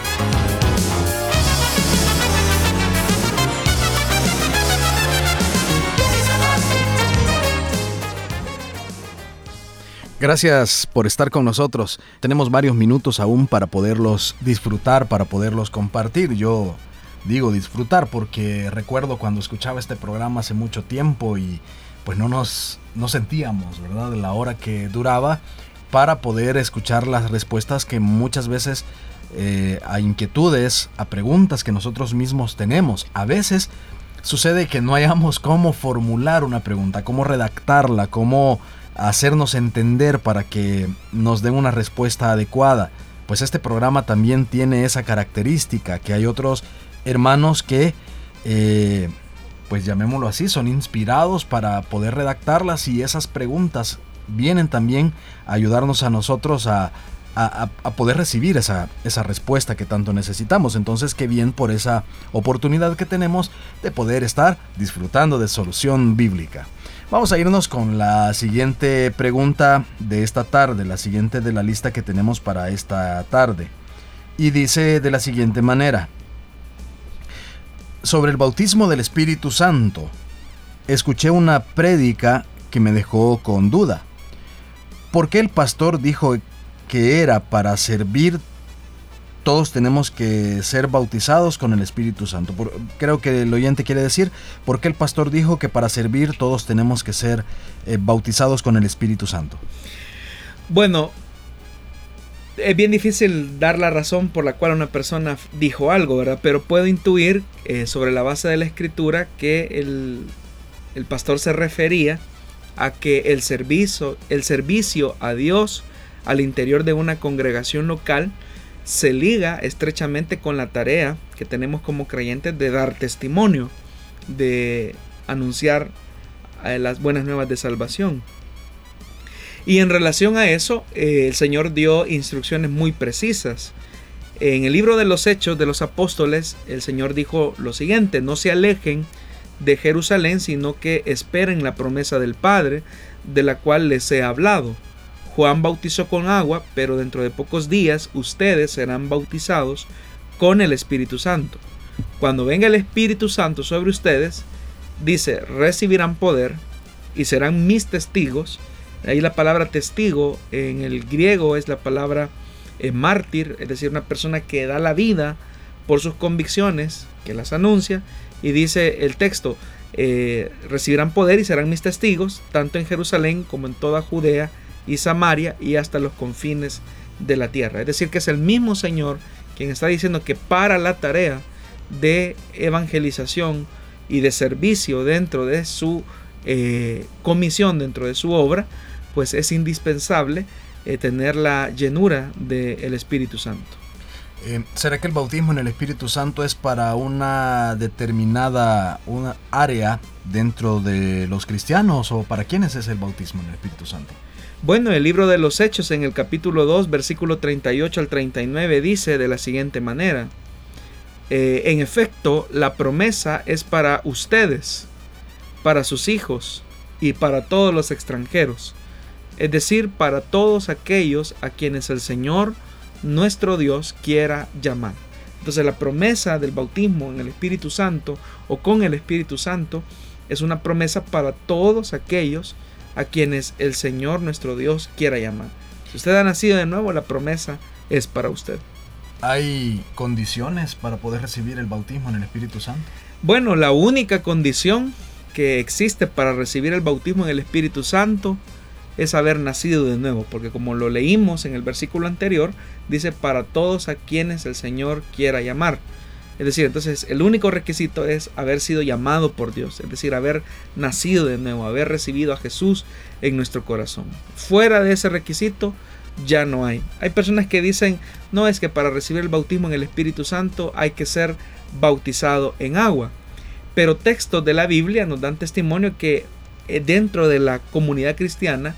Gracias por estar con nosotros. Tenemos varios minutos aún para poderlos disfrutar, para poderlos compartir. Yo digo disfrutar porque recuerdo cuando escuchaba este programa hace mucho tiempo y pues no nos no sentíamos, ¿verdad? La hora que duraba para poder escuchar las respuestas que muchas veces eh, a inquietudes, a preguntas que nosotros mismos tenemos. A veces sucede que no hayamos cómo formular una pregunta, cómo redactarla, cómo hacernos entender para que nos den una respuesta adecuada. Pues este programa también tiene esa característica, que hay otros hermanos que, eh, pues llamémoslo así, son inspirados para poder redactarlas y esas preguntas vienen también a ayudarnos a nosotros a, poder recibir esa, esa, respuesta que tanto necesitamos. Entonces, qué bien por esa oportunidad que tenemos de poder estar disfrutando de solución bíblica. Vamos a irnos con la siguiente pregunta de esta tarde, la siguiente de la lista que tenemos para esta tarde. Y dice de la siguiente manera, sobre el bautismo del Espíritu Santo, escuché una prédica que me dejó con duda. ¿Por qué el pastor dijo que era para servir? Todos tenemos que ser bautizados con el Espíritu Santo. creo que el oyente quiere decir, ¿por qué el pastor dijo que para servir todos tenemos que ser eh, bautizados con el Espíritu Santo? Bueno, es bien difícil dar la razón por la cual una persona dijo algo, ¿verdad? Pero puedo intuir eh, sobre la base de la escritura que el, el pastor se refería a que el servicio, el servicio a Dios al interior de una congregación local se liga estrechamente con la tarea que tenemos como creyentes de dar testimonio, de anunciar eh, las buenas nuevas de salvación. Y en relación a eso, eh, el Señor dio instrucciones muy precisas. En el libro de los Hechos de los Apóstoles, el Señor dijo lo siguiente, no se alejen de Jerusalén, sino que esperen la promesa del Padre, de la cual les he hablado. Juan bautizó con agua, pero dentro de pocos días ustedes serán bautizados con el Espíritu Santo. Cuando venga el Espíritu Santo sobre ustedes, dice, recibirán poder y serán mis testigos. Ahí la palabra testigo en el griego es la palabra eh, mártir, es decir, una persona que da la vida por sus convicciones, que las anuncia, y dice el texto, eh, recibirán poder y serán mis testigos, tanto en Jerusalén como en toda Judea y Samaria y hasta los confines de la tierra. Es decir, que es el mismo Señor quien está diciendo que para la tarea de evangelización y de servicio dentro de su eh, comisión, dentro de su obra, pues es indispensable eh, tener la llenura del Espíritu Santo. Eh, ¿Será que el bautismo en el Espíritu Santo es para una determinada una área dentro de los cristianos o para quiénes es el bautismo en el Espíritu Santo? Bueno, el libro de los Hechos en el capítulo 2, versículo 38 al 39 dice de la siguiente manera, eh, en efecto, la promesa es para ustedes, para sus hijos y para todos los extranjeros, es decir, para todos aquellos a quienes el Señor, nuestro Dios, quiera llamar. Entonces la promesa del bautismo en el Espíritu Santo o con el Espíritu Santo es una promesa para todos aquellos a quienes el Señor nuestro Dios quiera llamar. Si usted ha nacido de nuevo, la promesa es para usted. ¿Hay condiciones para poder recibir el bautismo en el Espíritu Santo? Bueno, la única condición que existe para recibir el bautismo en el Espíritu Santo es haber nacido de nuevo, porque como lo leímos en el versículo anterior, dice para todos a quienes el Señor quiera llamar. Es decir, entonces el único requisito es haber sido llamado por Dios, es decir, haber nacido de nuevo, haber recibido a Jesús en nuestro corazón. Fuera de ese requisito, ya no hay. Hay personas que dicen, no es que para recibir el bautismo en el Espíritu Santo hay que ser bautizado en agua. Pero textos de la Biblia nos dan testimonio que dentro de la comunidad cristiana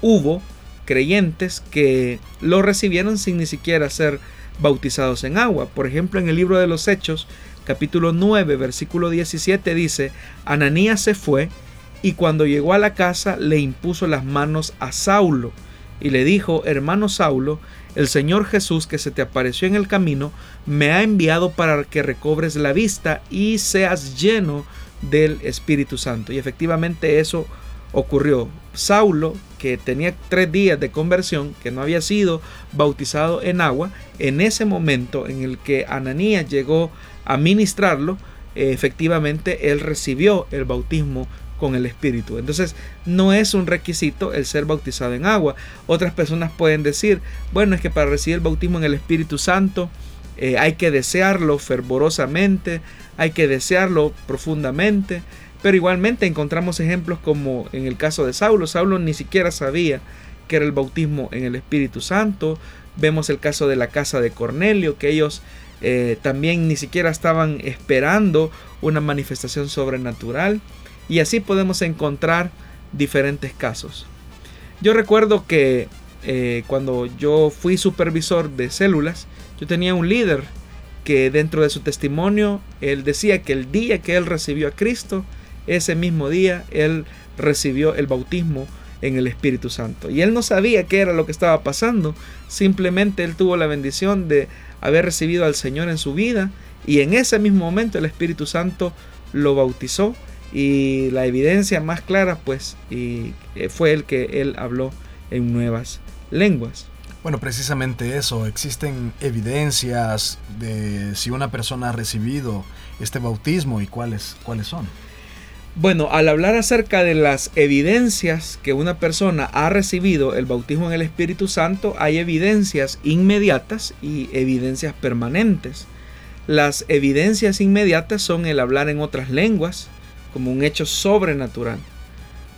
hubo creyentes que lo recibieron sin ni siquiera ser bautizados en agua. Por ejemplo, en el libro de los Hechos, capítulo 9, versículo 17 dice, Ananías se fue y cuando llegó a la casa le impuso las manos a Saulo y le dijo, hermano Saulo, el Señor Jesús que se te apareció en el camino, me ha enviado para que recobres la vista y seas lleno del Espíritu Santo. Y efectivamente eso ocurrió. Saulo, que tenía tres días de conversión, que no había sido bautizado en agua, en ese momento en el que Ananías llegó a ministrarlo, efectivamente él recibió el bautismo con el Espíritu. Entonces no es un requisito el ser bautizado en agua. Otras personas pueden decir, bueno, es que para recibir el bautismo en el Espíritu Santo eh, hay que desearlo fervorosamente, hay que desearlo profundamente. Pero igualmente encontramos ejemplos como en el caso de Saulo. Saulo ni siquiera sabía que era el bautismo en el Espíritu Santo. Vemos el caso de la casa de Cornelio, que ellos eh, también ni siquiera estaban esperando una manifestación sobrenatural. Y así podemos encontrar diferentes casos. Yo recuerdo que eh, cuando yo fui supervisor de células, yo tenía un líder que dentro de su testimonio, él decía que el día que él recibió a Cristo, ese mismo día él recibió el bautismo en el Espíritu Santo. Y él no sabía qué era lo que estaba pasando, simplemente él tuvo la bendición de haber recibido al Señor en su vida y en ese mismo momento el Espíritu Santo lo bautizó y la evidencia más clara pues eh, fue el que él habló en nuevas lenguas. Bueno, precisamente eso, existen evidencias de si una persona ha recibido este bautismo y cuáles, cuáles son. Bueno, al hablar acerca de las evidencias que una persona ha recibido el bautismo en el Espíritu Santo, hay evidencias inmediatas y evidencias permanentes. Las evidencias inmediatas son el hablar en otras lenguas, como un hecho sobrenatural.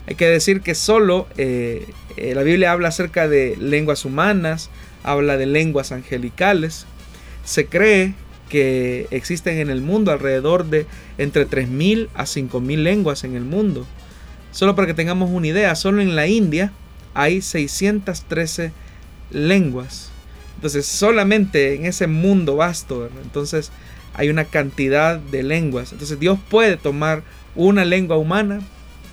Hay que decir que solo eh, eh, la Biblia habla acerca de lenguas humanas, habla de lenguas angelicales. Se cree que existen en el mundo alrededor de entre 3.000 a 5.000 lenguas en el mundo. Solo para que tengamos una idea, solo en la India hay 613 lenguas. Entonces, solamente en ese mundo vasto, entonces hay una cantidad de lenguas. Entonces, Dios puede tomar una lengua humana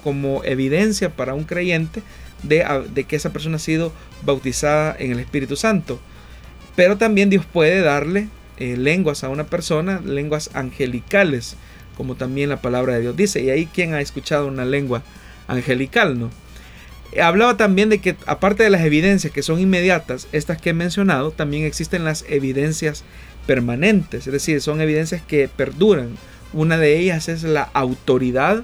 como evidencia para un creyente de, que esa persona ha sido bautizada en el Espíritu Santo. Pero también Dios puede darle eh, lenguas a una persona, lenguas angelicales, como también la palabra de Dios dice. Y ahí quien ha escuchado una lengua angelical, ¿no? Hablaba también de que aparte de las evidencias que son inmediatas, estas que he mencionado, también existen las evidencias permanentes, es decir, son evidencias que perduran, una de ellas es la autoridad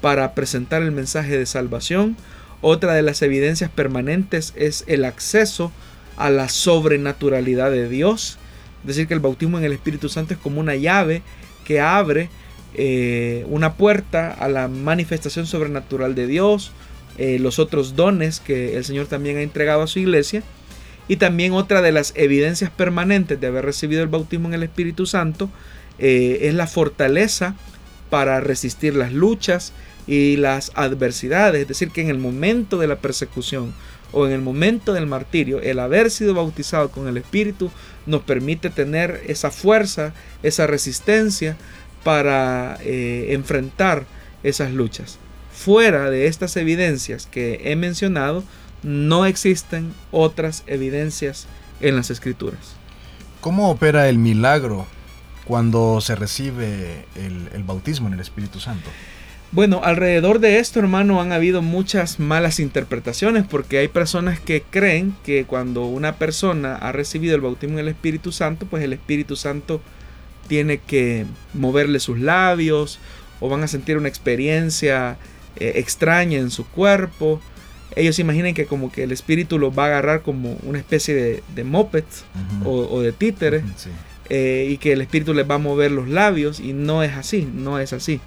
para presentar el mensaje de salvación. Otra de las evidencias permanentes es el acceso a la sobrenaturalidad de Dios. Es decir, que el bautismo en el Espíritu Santo es como una llave que abre eh, una puerta a la manifestación sobrenatural de Dios, eh, los otros dones que el Señor también ha entregado a su iglesia. Y también otra de las evidencias permanentes de haber recibido el bautismo en el Espíritu Santo eh, es la fortaleza para resistir las luchas y las adversidades. Es decir, que en el momento de la persecución o en el momento del martirio, el haber sido bautizado con el Espíritu nos permite tener esa fuerza, esa resistencia para eh, enfrentar esas luchas. Fuera de estas evidencias que he mencionado, no existen otras evidencias en las escrituras. ¿Cómo opera el milagro cuando se recibe el, bautismo en el Espíritu Santo? Bueno, alrededor de esto, hermano, han habido muchas malas interpretaciones porque hay personas que creen que cuando una persona ha recibido el bautismo en el Espíritu Santo, pues el Espíritu Santo tiene que moverle sus labios o van a sentir una experiencia eh, extraña en su cuerpo. Ellos imaginan que como que el Espíritu los va a agarrar como una especie de, de moped o, de títere eh, y que el Espíritu les va a mover los labios y no es así, no es así.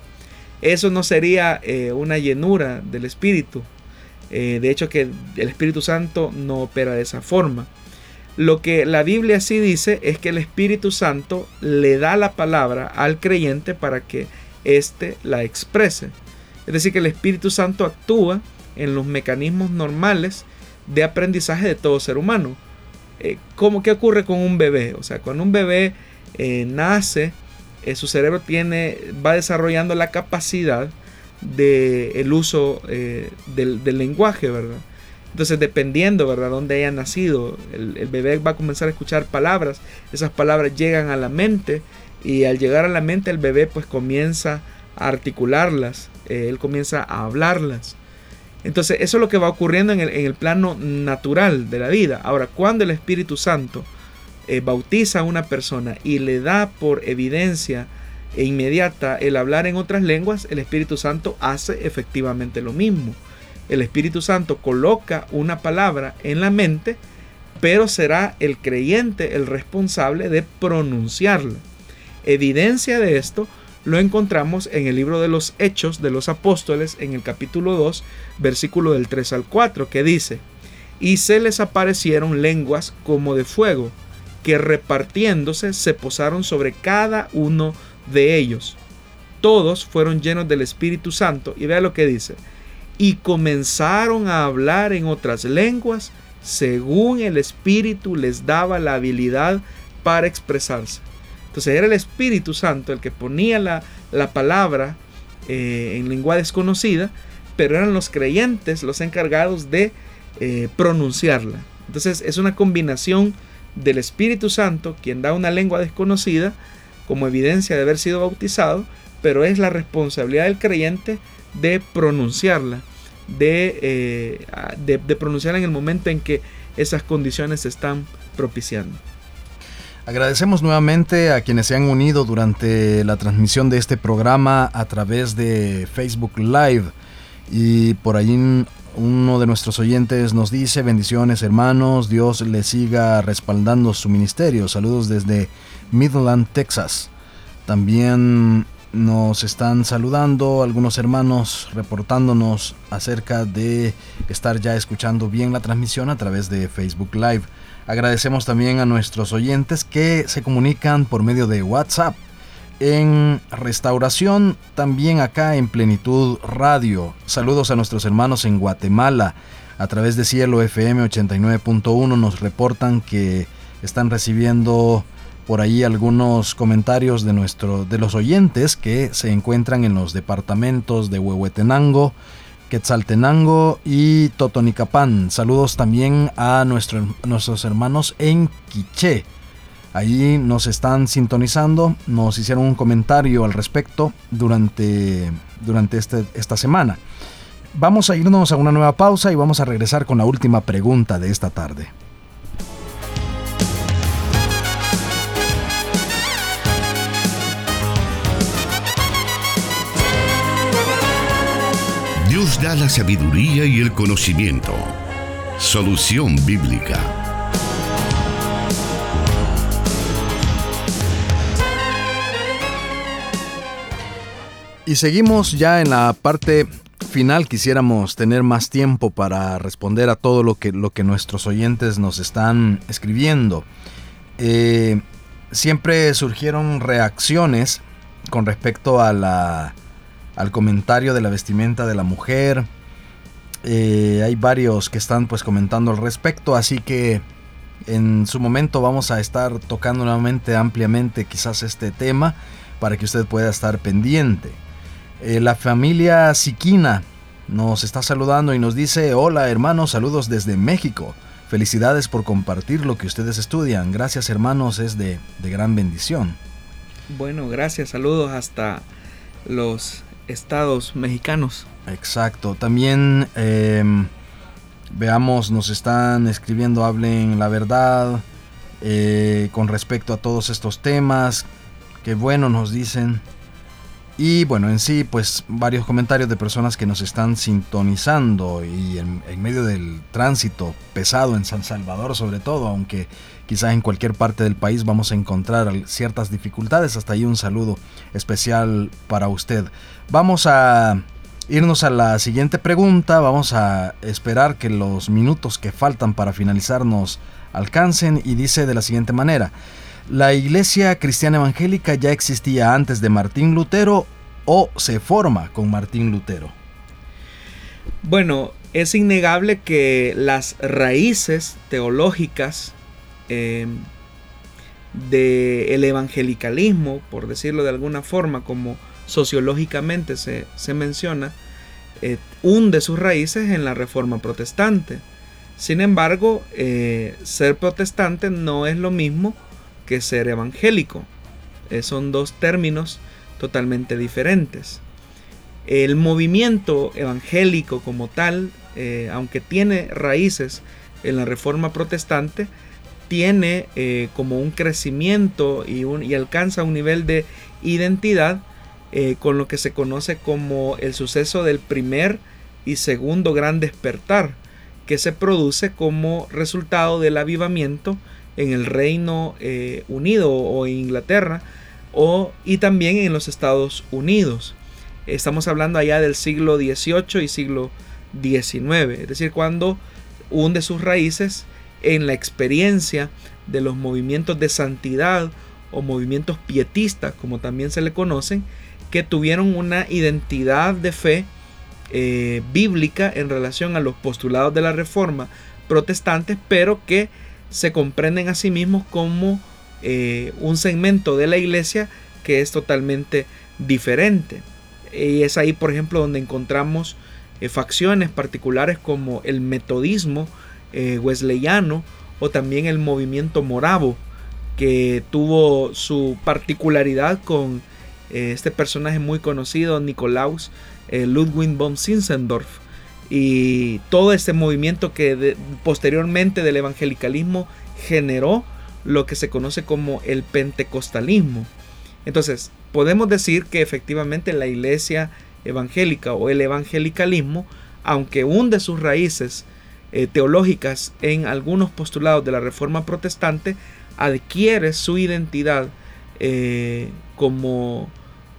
Eso no sería eh, una llenura del Espíritu. Eh, de hecho, que el Espíritu Santo no opera de esa forma. Lo que la Biblia sí dice es que el Espíritu Santo le da la palabra al creyente para que éste la exprese. Es decir, que el Espíritu Santo actúa en los mecanismos normales de aprendizaje de todo ser humano. Eh, ¿cómo, ¿Qué ocurre con un bebé? O sea, cuando un bebé nace, eh, su cerebro tiene, va desarrollando la capacidad del el uso eh, del, lenguaje, ¿verdad? Entonces, dependiendo, ¿verdad?, dónde haya nacido, el, bebé va a comenzar a escuchar palabras, esas palabras llegan a la mente y al llegar a la mente el bebé pues comienza a articularlas, eh, él comienza a hablarlas. Entonces, eso es lo que va ocurriendo en el, en el plano natural de la vida. Ahora, cuando el Espíritu Santo eh, bautiza a una persona y le da por evidencia e inmediata el hablar en otras lenguas, el Espíritu Santo hace efectivamente lo mismo. El Espíritu Santo coloca una palabra en la mente, pero será el creyente el responsable de pronunciarla. Evidencia de esto lo encontramos en el libro de los Hechos de los Apóstoles, en el capítulo 2, versículo del 3 al 4, que dice, y se les aparecieron lenguas como de fuego, que repartiéndose se posaron sobre cada uno de ellos. Todos fueron llenos del Espíritu Santo y vea lo que dice. Y comenzaron a hablar en otras lenguas según el Espíritu les daba la habilidad para expresarse. Entonces era el Espíritu Santo el que ponía la, palabra eh, en lengua desconocida, pero eran los creyentes los encargados de eh, pronunciarla. Entonces es una combinación del Espíritu Santo, quien da una lengua desconocida como evidencia de haber sido bautizado, pero es la responsabilidad del creyente de pronunciarla, de, eh, de, pronunciarla en el momento en que esas condiciones se están propiciando. Agradecemos nuevamente a quienes se han unido durante la transmisión de este programa a través de Facebook Live y por ahí uno de nuestros oyentes nos dice, bendiciones hermanos, Dios le siga respaldando su ministerio. Saludos desde Midland, Texas. También nos están saludando algunos hermanos reportándonos acerca de estar ya escuchando bien la transmisión a través de Facebook Live. Agradecemos también a nuestros oyentes que se comunican por medio de WhatsApp en Restauración, también acá en Plenitud Radio. Saludos a nuestros hermanos en Guatemala. A través de Cielo FM 89.1 nos reportan que están recibiendo por ahí algunos comentarios de, nuestro, de los oyentes que se encuentran en los departamentos de Huehuetenango, Quetzaltenango y Totonicapán. Saludos también a nuestros hermanos en Quiché. Ahí nos están sintonizando, nos hicieron un comentario al respecto durante, durante este, esta semana. Vamos a irnos a una nueva pausa y vamos a regresar con la última pregunta de esta tarde. Dios da la sabiduría y el conocimiento. Solución bíblica. Y seguimos ya en la parte final. Quisiéramos tener más tiempo para responder a todo lo que, nuestros oyentes nos están escribiendo. Eh, siempre surgieron reacciones con respecto a la, al comentario de la vestimenta de la mujer. Eh, hay varios que están pues comentando al respecto, así que en su momento vamos a estar tocando nuevamente ampliamente quizás este tema para que usted pueda estar pendiente. Eh, la familia Siquina nos está saludando y nos dice, hola hermanos, saludos desde México. Felicidades por compartir lo que ustedes estudian. Gracias hermanos, es de, gran bendición. Bueno, gracias, saludos hasta los estados mexicanos. Exacto, también em, veamos, nos están escribiendo, hablen la verdad eh, con respecto a todos estos temas. Qué bueno nos dicen. Y bueno, en sí, pues varios comentarios de personas que nos están sintonizando y en, medio del tránsito pesado en San Salvador sobre todo, aunque quizás en cualquier parte del país vamos a encontrar ciertas dificultades. Hasta ahí un saludo especial para usted. Vamos a irnos a la siguiente pregunta, vamos a esperar que los minutos que faltan para finalizar nos alcancen y dice de la siguiente manera. ¿La iglesia cristiana evangélica ya existía antes de Martín Lutero o se forma con Martín Lutero? Bueno, es innegable que las raíces teológicas eh, del evangelicalismo, por decirlo de alguna forma, como sociológicamente se, menciona, eh, hunde sus raíces en la reforma protestante. Sin embargo, eh, ser protestante no es lo mismo ser evangélico. Eh, son dos términos totalmente diferentes. El movimiento evangélico como tal, eh, aunque tiene raíces en la reforma protestante, tiene eh, como un crecimiento y, y, alcanza un nivel de identidad con lo que se conoce como el suceso del primer y segundo gran despertar, que se produce como resultado del avivamiento en el Reino eh, Unido o en Inglaterra o, y también en los Estados Unidos. Estamos hablando allá del siglo XVIII y siglo XIX, es decir, cuando hunde sus raíces en la experiencia de los movimientos de santidad o movimientos pietistas, como también se le conocen, que tuvieron una identidad de fe eh, bíblica en relación a los postulados de la reforma protestantes, pero que se comprenden a sí mismos como eh, un segmento de la iglesia que es totalmente diferente. Y es ahí, por ejemplo, donde encontramos eh, facciones particulares como el metodismo eh, wesleyano o también el movimiento moravo, que tuvo su particularidad con este personaje muy conocido, Nicolaus Ludwig von Zinzendorf, y todo este movimiento que posteriormente del evangelicalismo generó lo que se conoce como el pentecostalismo. Entonces, podemos decir que efectivamente la iglesia evangélica o el evangelicalismo, aunque hunde sus raíces eh, teológicas en algunos postulados de la reforma protestante, adquiere su identidad eh, como,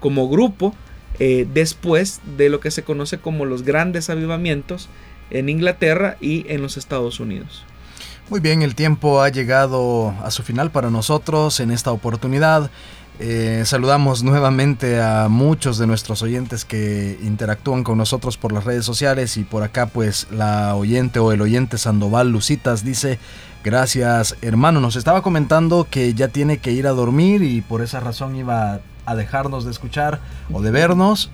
como grupo eh, después de lo que se conoce como los grandes avivamientos en Inglaterra y en los Estados Unidos. Muy bien, el tiempo ha llegado a su final para nosotros en esta oportunidad. Eh, saludamos nuevamente a muchos de nuestros oyentes que interactúan con nosotros por las redes sociales y por acá pues la oyente o el oyente Sandoval Lucitas dice gracias hermano, nos estaba comentando que ya tiene que ir a dormir y por esa razón iba a dejarnos de escuchar o de vernos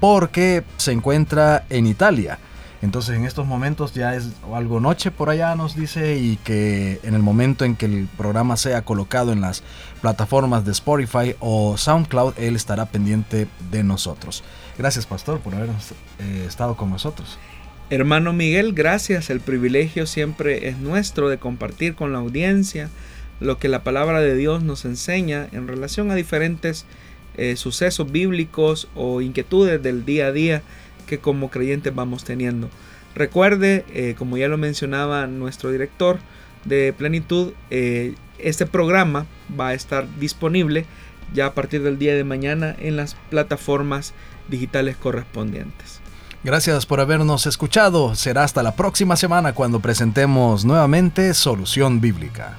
porque se encuentra en Italia. Entonces en estos momentos ya es algo noche por allá nos dice y que en el momento en que el programa sea colocado en las plataformas de Spotify o SoundCloud, él estará pendiente de nosotros. Gracias pastor por haber eh, estado con nosotros. Hermano Miguel, gracias. El privilegio siempre es nuestro de compartir con la audiencia lo que la palabra de Dios nos enseña en relación a diferentes eh, sucesos bíblicos o inquietudes del día a día que como creyentes vamos teniendo. Recuerde, eh, como ya lo mencionaba nuestro director de Plenitud, eh, este programa va a estar disponible ya a partir del día de mañana en las plataformas digitales correspondientes. Gracias por habernos escuchado. Será hasta la próxima semana cuando presentemos nuevamente Solución Bíblica.